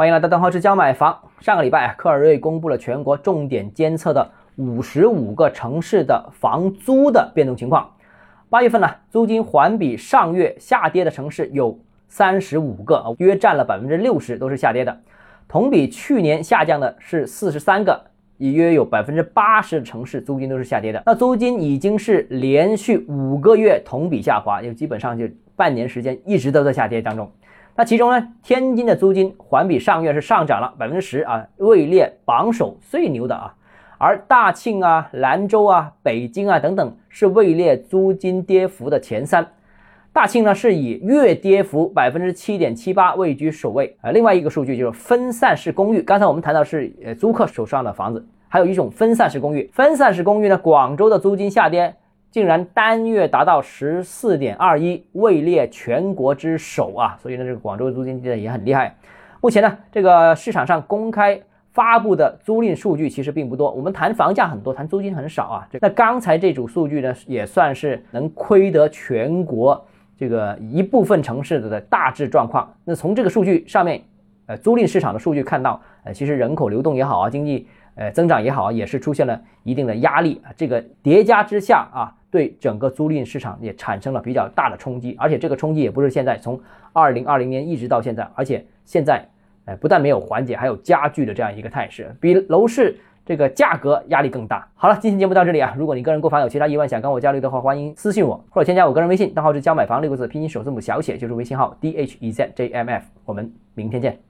欢迎来到邓浩之教买房。上个礼拜，克尔瑞公布了全国重点监测的五十五个城市的房租的变动情况。八月份呢，租金环比上月下跌的城市有三十五个，约占了百分之六十，都是下跌的。同比去年下降的是四十三个，也约有百分之八十的城市租金都是下跌的。那租金已经是连续五个月同比下滑，就基本上就半年时间一直都在下跌当中。那其中呢，天津的租金环比上月是上涨了百分之十啊，位列榜首最牛的啊。而大庆啊、兰州啊、北京啊等等是位列租金跌幅的前三。大庆呢是以月跌幅百分之七点七八位居首位啊。另外一个数据就是分散式公寓，刚才我们谈到是呃租客手上的房子，还有一种分散式公寓。分散式公寓呢，广州的租金下跌竟然单月达到十四点二一，位列全国之首啊。所以呢，这个广州租金跌的也很厉害。目前呢，这个市场上公开。发布的租赁数据其实并不多，我们谈房价很多，谈租金很少啊。那刚才这组数据呢，也算是能窥得全国这个一部分城市的大致状况。那从这个数据上面，呃，租赁市场的数据看到，呃，其实人口流动也好啊，经济呃增长也好啊，也是出现了一定的压力啊。这个叠加之下啊，对整个租赁市场也产生了比较大的冲击，而且这个冲击也不是现在从二零二零年一直到现在，而且现在。不但没有缓解，还有加剧的这样一个态势，比楼市这个价格压力更大。好了，今天节目到这里啊，如果你个人购房有其他疑问想跟我交流的话，欢迎私信我或者添加我个人微信，账号是教买房六个字拼音首字母小写就是微信号 d h e z j m f，我们明天见。